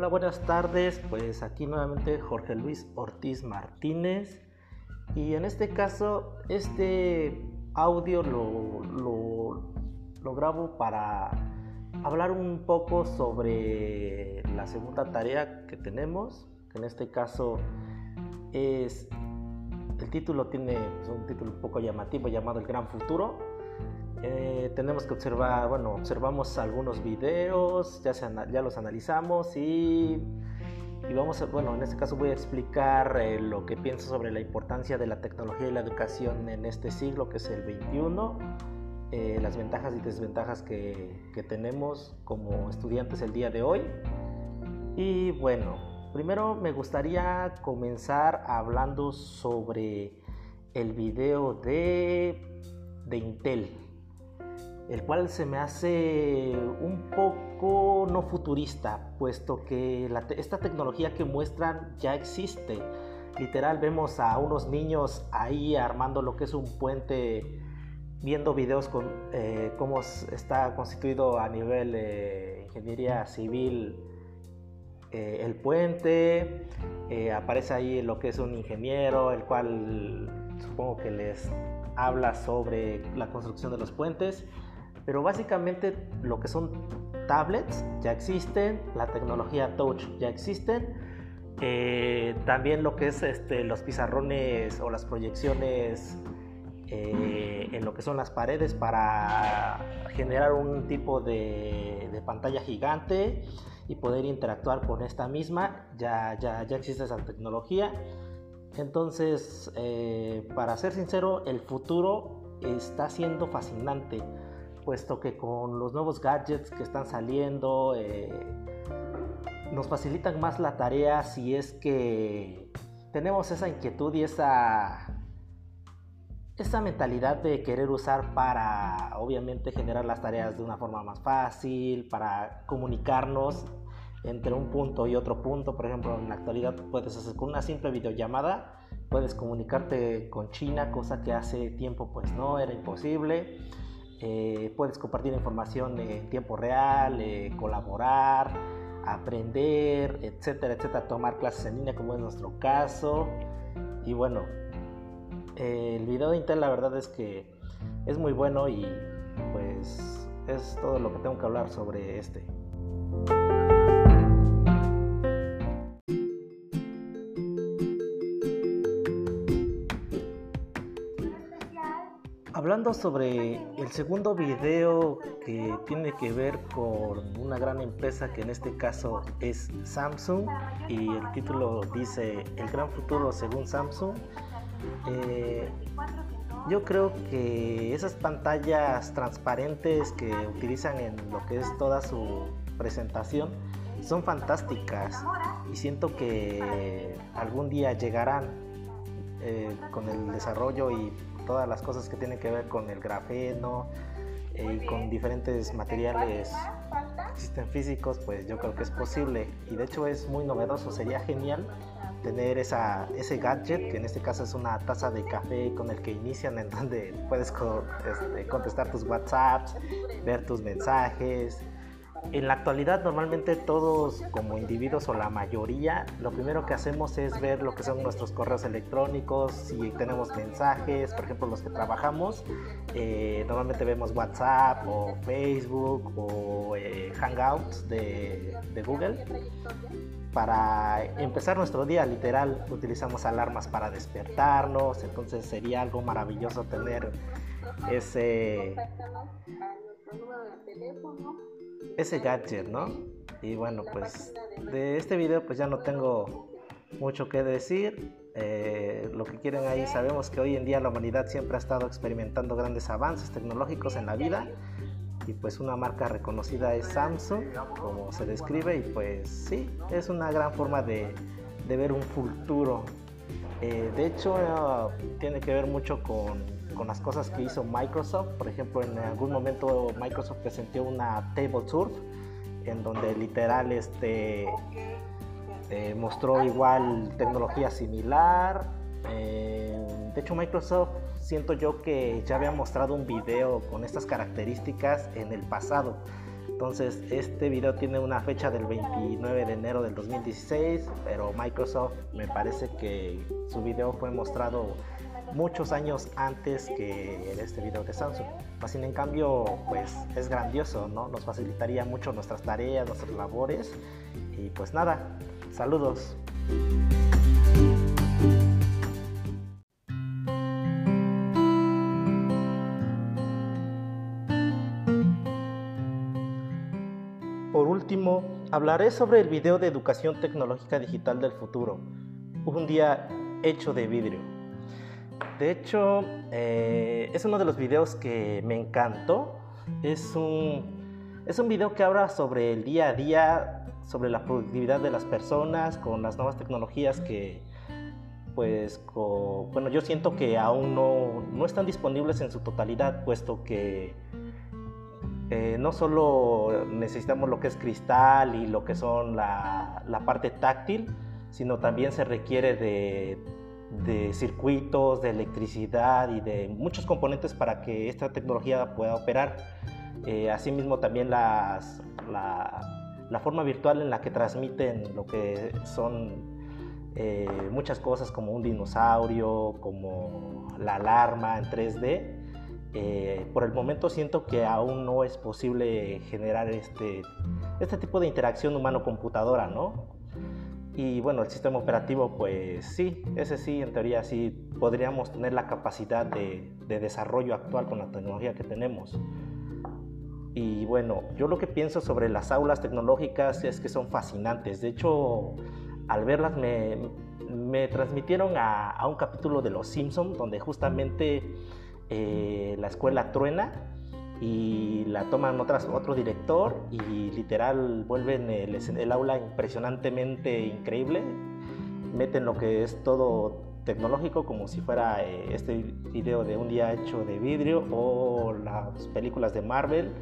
Hola, buenas tardes. Pues aquí nuevamente Jorge Luis Ortiz Martínez. Y en este caso, este audio lo, lo, grabo para hablar un poco sobre la segunda tarea que tenemos, que en este caso es, el título tiene pues, un título un poco llamativo llamado El Gran Futuro. Eh, tenemos que observar, bueno, observamos algunos videos, ya, ya los analizamos y y vamos a, bueno, en este caso voy a explicar eh, lo que pienso sobre la importancia de la tecnología y la educación en este siglo que es el 21, eh, las ventajas y desventajas que, que tenemos como estudiantes el día de hoy. Y bueno, primero me gustaría comenzar hablando sobre el video de, de Intel el cual se me hace un poco no futurista, puesto que esta tecnología que muestran ya existe. Literal vemos a unos niños ahí armando lo que es un puente, viendo videos con eh, cómo está constituido a nivel de ingeniería civil eh, el puente. Eh, aparece ahí lo que es un ingeniero, el cual supongo que les habla sobre la construcción de los puentes. Pero básicamente lo que son tablets ya existen, la tecnología touch ya existen, eh, también lo que es este, los pizarrones o las proyecciones eh, en lo que son las paredes para generar un tipo de, pantalla gigante y poder interactuar con esta misma, ya, ya, ya existe esa tecnología. Entonces, eh, para ser sincero, el futuro está siendo fascinante puesto que con los nuevos gadgets que están saliendo eh, nos facilitan más la tarea si es que tenemos esa inquietud y esa, esa mentalidad de querer usar para obviamente generar las tareas de una forma más fácil, para comunicarnos entre un punto y otro punto. Por ejemplo, en la actualidad puedes hacer con una simple videollamada, puedes comunicarte con China, cosa que hace tiempo pues no era imposible. Eh, puedes compartir información en tiempo real, eh, colaborar, aprender, etcétera, etcétera, tomar clases en línea como es nuestro caso. Y bueno, el video de Intel la verdad es que es muy bueno y pues es todo lo que tengo que hablar sobre este. Hablando sobre el segundo video que tiene que ver con una gran empresa que en este caso es Samsung y el título dice El gran futuro según Samsung, eh, yo creo que esas pantallas transparentes que utilizan en lo que es toda su presentación son fantásticas y siento que algún día llegarán eh, con el desarrollo y todas las cosas que tienen que ver con el grafeno eh, y con diferentes materiales existen físicos, pues yo creo que es posible. Y de hecho es muy novedoso, sería genial tener esa, ese gadget, que en este caso es una taza de café con el que inician, en donde puedes este, contestar tus WhatsApps, ver tus mensajes, en la actualidad normalmente todos como individuos o la mayoría lo primero que hacemos es ver lo que son nuestros correos electrónicos, si tenemos mensajes, por ejemplo los que trabajamos, eh, normalmente vemos WhatsApp o Facebook o eh, Hangouts de, de Google. Para empezar nuestro día literal utilizamos alarmas para despertarnos, entonces sería algo maravilloso tener ese ese gadget, ¿no? Y bueno, pues de este video pues ya no tengo mucho que decir. Eh, lo que quieren ahí, sabemos que hoy en día la humanidad siempre ha estado experimentando grandes avances tecnológicos en la vida y pues una marca reconocida es Samsung, como se describe, y pues sí, es una gran forma de, de ver un futuro. Eh, de hecho, tiene que ver mucho con con las cosas que hizo Microsoft. Por ejemplo, en algún momento Microsoft presentó una Table Surf en donde literal este, eh, mostró igual tecnología similar. Eh, de hecho, Microsoft siento yo que ya había mostrado un video con estas características en el pasado. Entonces, este video tiene una fecha del 29 de enero del 2016, pero Microsoft me parece que su video fue mostrado muchos años antes que este video de Samsung. Más sin en cambio, pues es grandioso, ¿no? Nos facilitaría mucho nuestras tareas, nuestras labores. Y pues nada, saludos. Por último, hablaré sobre el video de educación tecnológica digital del futuro, un día hecho de vidrio. De hecho, eh, es uno de los videos que me encantó. Es un, es un video que habla sobre el día a día, sobre la productividad de las personas con las nuevas tecnologías que, pues, bueno, yo siento que aún no, no están disponibles en su totalidad, puesto que eh, no solo necesitamos lo que es cristal y lo que son la, parte táctil, sino también se requiere de, circuitos, de electricidad y de muchos componentes para que esta tecnología pueda operar. Eh, asimismo también la, forma virtual en la que transmiten lo que son eh, muchas cosas como un dinosaurio, como la alarma en 3D, eh, por el momento siento que aún no es posible generar este, este tipo de interacción humano-computadora, ¿no? Y bueno, el sistema operativo, pues sí, ese sí, en teoría sí podríamos tener la capacidad de, desarrollo actual con la tecnología que tenemos. Y bueno, yo lo que pienso sobre las aulas tecnológicas es que son fascinantes. De hecho, al verlas me, me transmitieron a, a un capítulo de Los Simpsons donde justamente eh, la escuela truena y la toman otras, otro director y literal vuelven el, el, aula impresionantemente increíble, meten lo que es todo tecnológico como si fuera eh, este video de un día hecho de vidrio o las películas de Marvel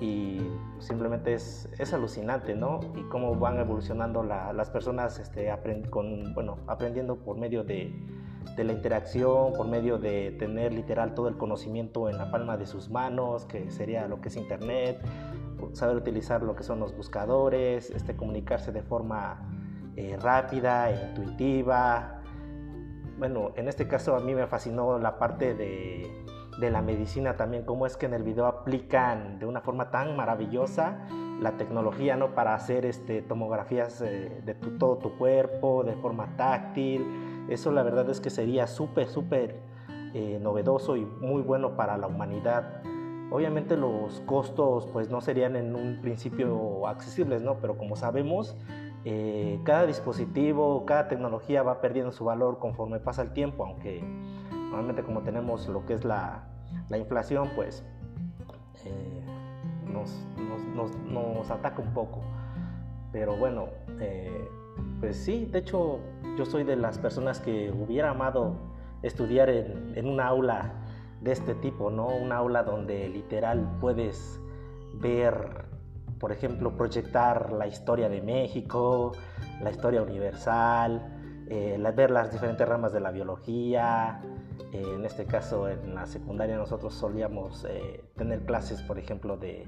y simplemente es, es alucinante, ¿no? Y cómo van evolucionando las personas este, con, bueno, aprendiendo por medio de de la interacción por medio de tener literal todo el conocimiento en la palma de sus manos, que sería lo que es Internet, saber utilizar lo que son los buscadores, este, comunicarse de forma eh, rápida intuitiva. Bueno, en este caso a mí me fascinó la parte de, de la medicina también, cómo es que en el video aplican de una forma tan maravillosa la tecnología ¿no? para hacer este, tomografías eh, de todo tu cuerpo de forma táctil eso la verdad es que sería súper, súper eh, novedoso y muy bueno para la humanidad. Obviamente los costos pues no serían en un principio accesibles, ¿no? Pero como sabemos, eh, cada dispositivo, cada tecnología va perdiendo su valor conforme pasa el tiempo, aunque normalmente como tenemos lo que es la, inflación, pues eh, nos, ataca un poco. Pero bueno, pues sí, de hecho yo soy de las personas que hubiera amado estudiar en, en un aula de este tipo, ¿no? Un aula donde literal puedes ver, por ejemplo, proyectar la historia de México, la historia universal, eh, ver las diferentes ramas de la biología. Eh, en este caso, en la secundaria nosotros solíamos eh, tener clases, por ejemplo, de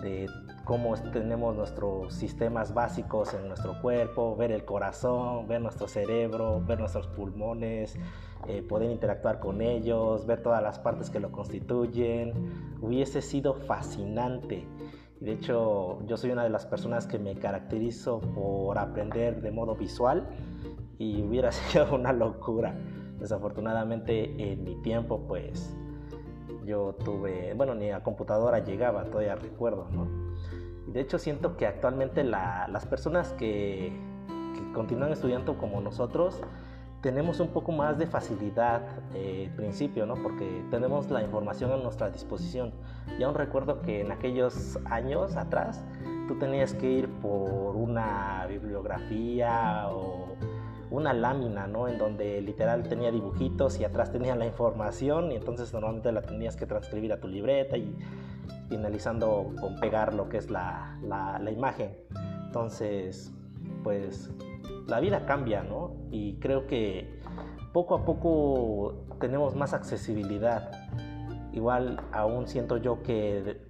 de cómo tenemos nuestros sistemas básicos en nuestro cuerpo, ver el corazón, ver nuestro cerebro, ver nuestros pulmones, eh, poder interactuar con ellos, ver todas las partes que lo constituyen. Hubiese sido fascinante. De hecho, yo soy una de las personas que me caracterizo por aprender de modo visual y hubiera sido una locura. Desafortunadamente en mi tiempo pues yo tuve, bueno, ni a computadora llegaba, todavía recuerdo, ¿no? de hecho siento que actualmente las personas que, continúan estudiando como nosotros, tenemos un poco más de facilidad eh, principio, ¿no? Porque tenemos la información a nuestra disposición. Y aún recuerdo que en aquellos años atrás tú tenías que ir por una bibliografía o una lámina, ¿no? En donde literal tenía dibujitos y atrás tenía la información y entonces normalmente la tenías que transcribir a tu libreta y finalizando con pegar lo que es la, la, imagen. Entonces, pues la vida cambia, ¿no? Y creo que poco a poco tenemos más accesibilidad. Igual aún siento yo que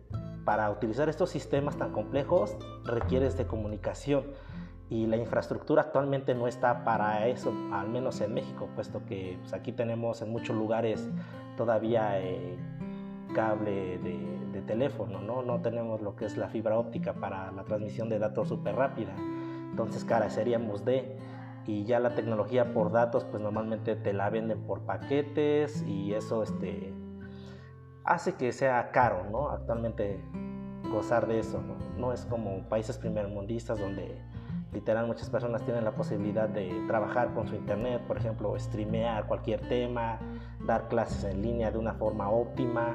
para utilizar estos sistemas tan complejos requieres de comunicación y la infraestructura actualmente no está para eso, al menos en México, puesto que pues, aquí tenemos en muchos lugares todavía eh, cable de, teléfono, ¿no? no tenemos lo que es la fibra óptica para la transmisión de datos súper rápida, entonces careceríamos de y ya la tecnología por datos pues normalmente te la venden por paquetes y eso este hace que sea caro, ¿no? Actualmente gozar de eso, ¿no? No es como países primermundistas donde literal muchas personas tienen la posibilidad de trabajar con su internet, por ejemplo, streamear cualquier tema, dar clases en línea de una forma óptima.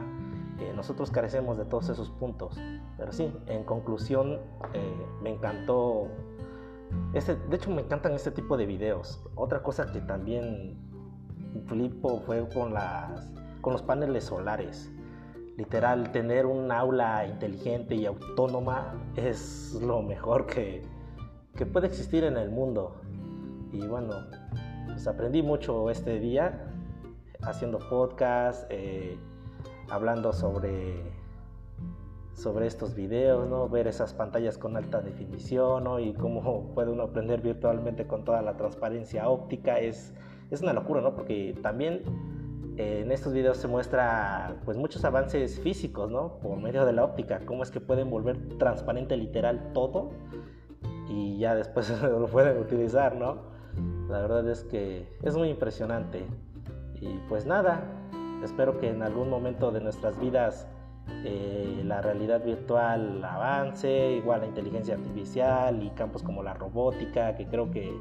Eh, nosotros carecemos de todos esos puntos. Pero sí, en conclusión, eh, me encantó. Este, de hecho, me encantan este tipo de videos. Otra cosa que también flipo fue con, las, con los paneles solares. Literal, tener un aula inteligente y autónoma es lo mejor que, que puede existir en el mundo. Y bueno, pues aprendí mucho este día haciendo podcast, eh, hablando sobre, sobre estos videos, ¿no? ver esas pantallas con alta definición ¿no? y cómo puede uno aprender virtualmente con toda la transparencia óptica. Es, es una locura, ¿no? porque también eh, en estos videos se muestra pues muchos avances físicos, ¿no? Por medio de la óptica, cómo es que pueden volver transparente literal todo y ya después lo pueden utilizar, ¿no? La verdad es que es muy impresionante. Y pues nada, espero que en algún momento de nuestras vidas eh, la realidad virtual avance, igual la inteligencia artificial y campos como la robótica, que creo que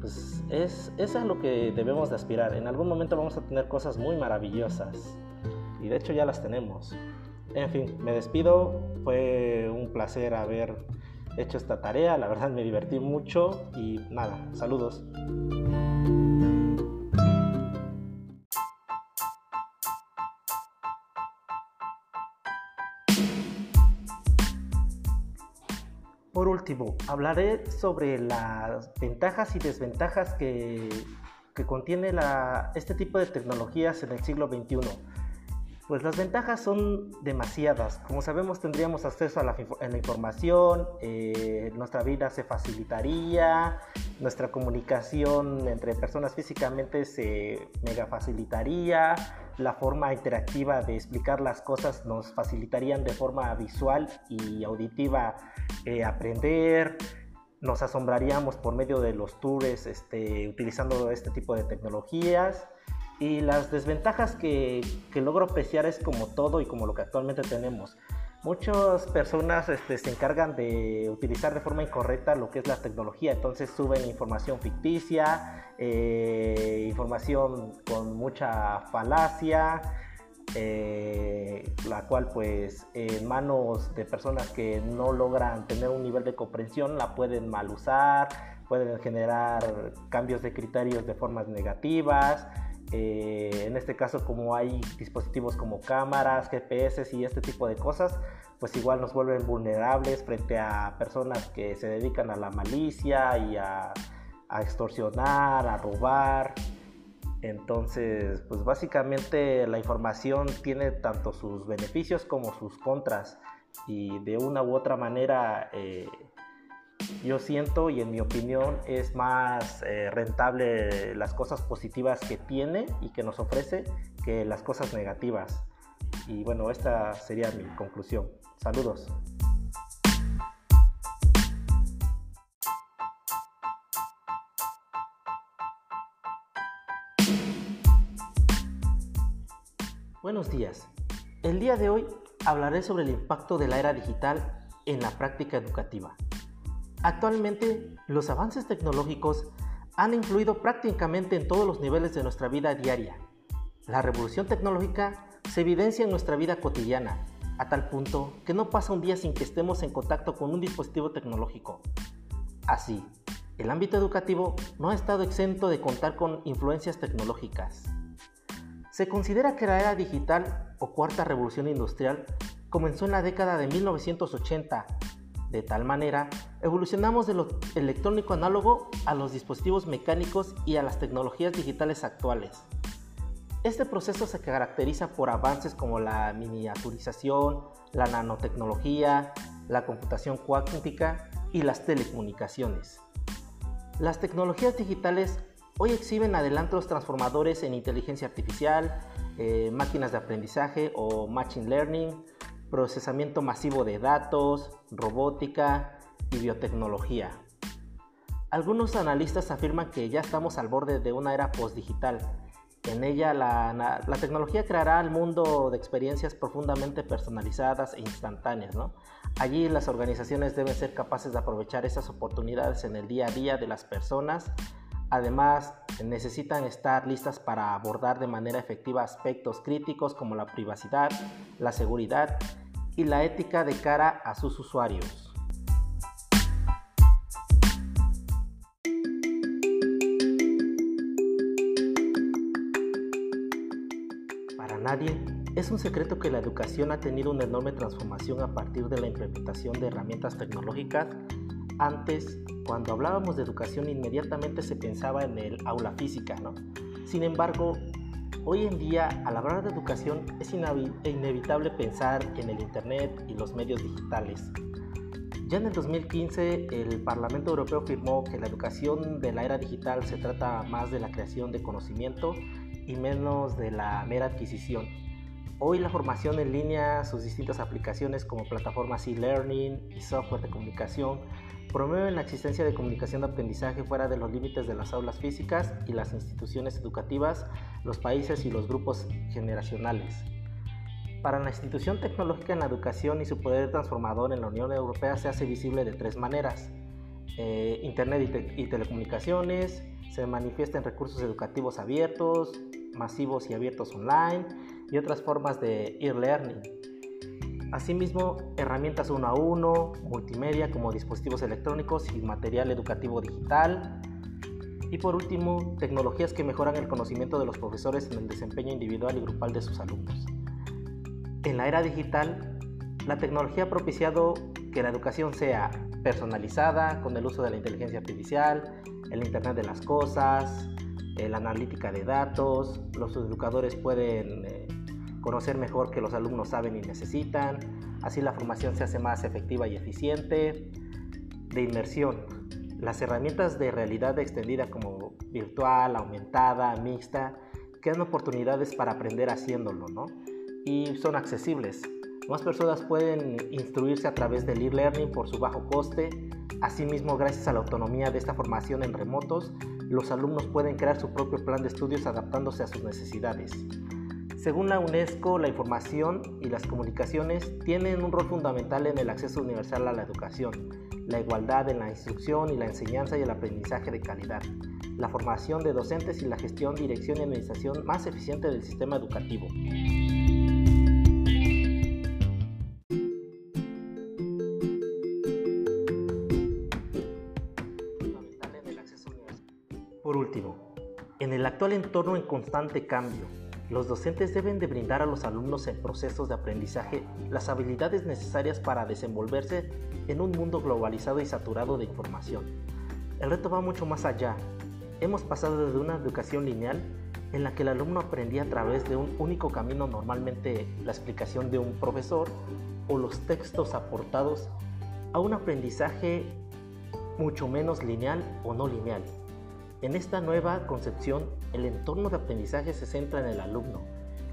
pues es, es a lo que debemos de aspirar. En algún momento vamos a tener cosas muy maravillosas y de hecho ya las tenemos. En fin, me despido, fue un placer haber hecho esta tarea, la verdad me divertí mucho y nada, saludos. Por último, hablaré sobre las ventajas y desventajas que, que contiene este tipo de tecnologías en el siglo XXI pues las ventajas son demasiadas. Como sabemos, tendríamos acceso a la, información, eh, nuestra vida se facilitaría, nuestra comunicación entre personas físicamente se mega facilitaría, la forma interactiva de explicar las cosas nos facilitarían de forma visual y auditiva eh, aprender. Nos asombraríamos por medio de los tours este, utilizando este tipo de tecnologías y las desventajas que, que, logro apreciar es como todo y como lo que actualmente tenemos. Muchas personas este, se encargan de utilizar de forma incorrecta lo que es la tecnología, entonces suben información ficticia, eh, información con mucha falacia, eh, la cual pues en manos de personas que no logran tener un nivel de comprensión la pueden mal usar, pueden generar cambios de criterios de formas negativas, eh, en este caso, como hay dispositivos como cámaras, GPS y este tipo de cosas, pues igual nos vuelven vulnerables frente a personas que se dedican a la malicia y a, extorsionar, a robar. Entonces, pues básicamente la información tiene tanto sus beneficios como sus contras y de una u otra manera eh, yo siento y en mi opinión es más eh, rentable las cosas positivas que tiene y que nos ofrece que las cosas negativas. Y bueno, esta sería mi conclusión. Saludos. Buenos días. El día de hoy hablaré sobre el impacto de la era digital en la práctica educativa. Actualmente, los avances tecnológicos han influido prácticamente en todos los niveles de nuestra vida diaria. La revolución tecnológica se evidencia en nuestra vida cotidiana, a tal punto que no pasa un día sin que estemos en contacto con un dispositivo tecnológico. Así, el ámbito educativo no ha estado exento de contar con influencias tecnológicas. Se considera que la era digital o cuarta revolución industrial comenzó en la década de 1980 de tal manera, evolucionamos de lo electrónico análogo a los dispositivos mecánicos y a las tecnologías digitales actuales. Este proceso se caracteriza por avances como la miniaturización, la nanotecnología, la computación cuántica y las telecomunicaciones. Las tecnologías digitales hoy exhiben adelantos transformadores en inteligencia artificial, eh, máquinas de aprendizaje o machine learning, procesamiento masivo de datos, robótica y biotecnología. Algunos analistas afirman que ya estamos al borde de una era postdigital. En ella la, tecnología creará el mundo de experiencias profundamente personalizadas e instantáneas. Allí las organizaciones deben ser capaces de aprovechar esas oportunidades en el día a día de las personas. Además, necesitan estar listas para abordar de manera efectiva aspectos críticos como la privacidad, la seguridad y la ética de cara a sus usuarios. nadie, es un secreto que la educación ha tenido una enorme transformación a partir de la implementación de herramientas tecnológicas. Antes, cuando hablábamos de educación, inmediatamente se pensaba en el aula física, ¿no? Sin embargo, hoy en día, al hablar de educación, es inevitable pensar en el Internet y los medios digitales. Ya en el 2015, el Parlamento Europeo afirmó que la educación de la era digital se trata más de la creación de conocimiento y menos de la mera adquisición. Hoy la formación en línea, sus distintas aplicaciones como plataformas e-learning y software de comunicación promueven la existencia de comunicación de aprendizaje fuera de los límites de las aulas físicas y las instituciones educativas, los países y los grupos generacionales. Para la institución tecnológica en la educación y su poder transformador en la Unión Europea se hace visible de tres maneras. Eh, Internet y telecomunicaciones, se manifiesta en recursos educativos abiertos, masivos y abiertos online y otras formas de e-learning. Asimismo, herramientas uno a uno, multimedia como dispositivos electrónicos y material educativo digital. Y por último, tecnologías que mejoran el conocimiento de los profesores en el desempeño individual y grupal de sus alumnos. En la era digital, la tecnología ha propiciado que la educación sea personalizada con el uso de la inteligencia artificial, el Internet de las Cosas, la analítica de datos, los educadores pueden eh, conocer mejor que los alumnos saben y necesitan, así la formación se hace más efectiva y eficiente, de inmersión. Las herramientas de realidad extendida como virtual, aumentada, mixta, crean oportunidades para aprender haciéndolo, ¿no? Y son accesibles. Más personas pueden instruirse a través del e-learning por su bajo coste. Asimismo, gracias a la autonomía de esta formación en remotos, los alumnos pueden crear su propio plan de estudios adaptándose a sus necesidades. Según la UNESCO, la información y las comunicaciones tienen un rol fundamental en el acceso universal a la educación, la igualdad en la instrucción y la enseñanza y el aprendizaje de calidad, la formación de docentes y la gestión, dirección y administración más eficiente del sistema educativo. Por último, en el actual entorno en constante cambio, los docentes deben de brindar a los alumnos en procesos de aprendizaje las habilidades necesarias para desenvolverse en un mundo globalizado y saturado de información. El reto va mucho más allá. Hemos pasado de una educación lineal en la que el alumno aprendía a través de un único camino, normalmente la explicación de un profesor o los textos aportados, a un aprendizaje mucho menos lineal o no lineal en esta nueva concepción, el entorno de aprendizaje se centra en el alumno,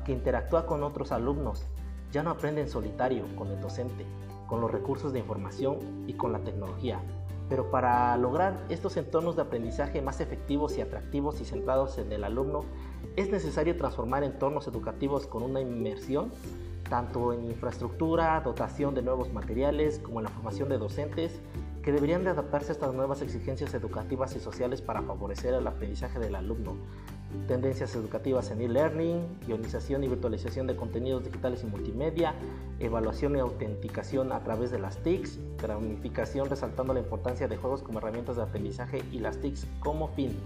que interactúa con otros alumnos, ya no aprende en solitario con el docente, con los recursos de información y con la tecnología. Pero para lograr estos entornos de aprendizaje más efectivos y atractivos y centrados en el alumno, es necesario transformar entornos educativos con una inmersión tanto en infraestructura, dotación de nuevos materiales, como en la formación de docentes que deberían de adaptarse a estas nuevas exigencias educativas y sociales para favorecer el aprendizaje del alumno. Tendencias educativas en e-learning, ionización y virtualización de contenidos digitales y multimedia, evaluación y autenticación a través de las TICs, gamificación resaltando la importancia de juegos como herramientas de aprendizaje y las TICs como fin.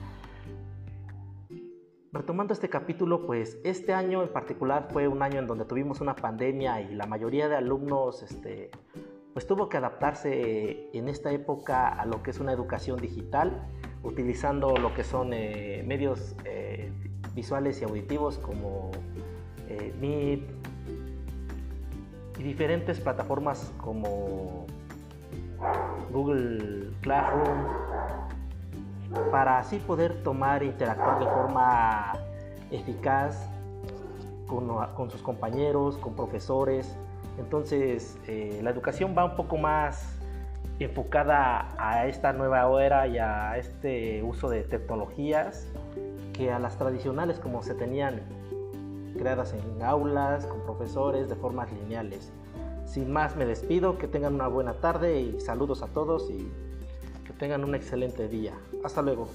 Retomando este capítulo, pues este año en particular fue un año en donde tuvimos una pandemia y la mayoría de alumnos este, pues tuvo que adaptarse en esta época a lo que es una educación digital, utilizando lo que son eh, medios eh, visuales y auditivos como eh, Meet y diferentes plataformas como Google Classroom para así poder tomar e interactuar de forma eficaz con, sus compañeros, con profesores. Entonces, eh, la educación va un poco más enfocada a esta nueva era y a este uso de tecnologías que a las tradicionales como se tenían creadas en aulas, con profesores, de formas lineales. Sin más, me despido, que tengan una buena tarde y saludos a todos y que tengan un excelente día. Hasta luego.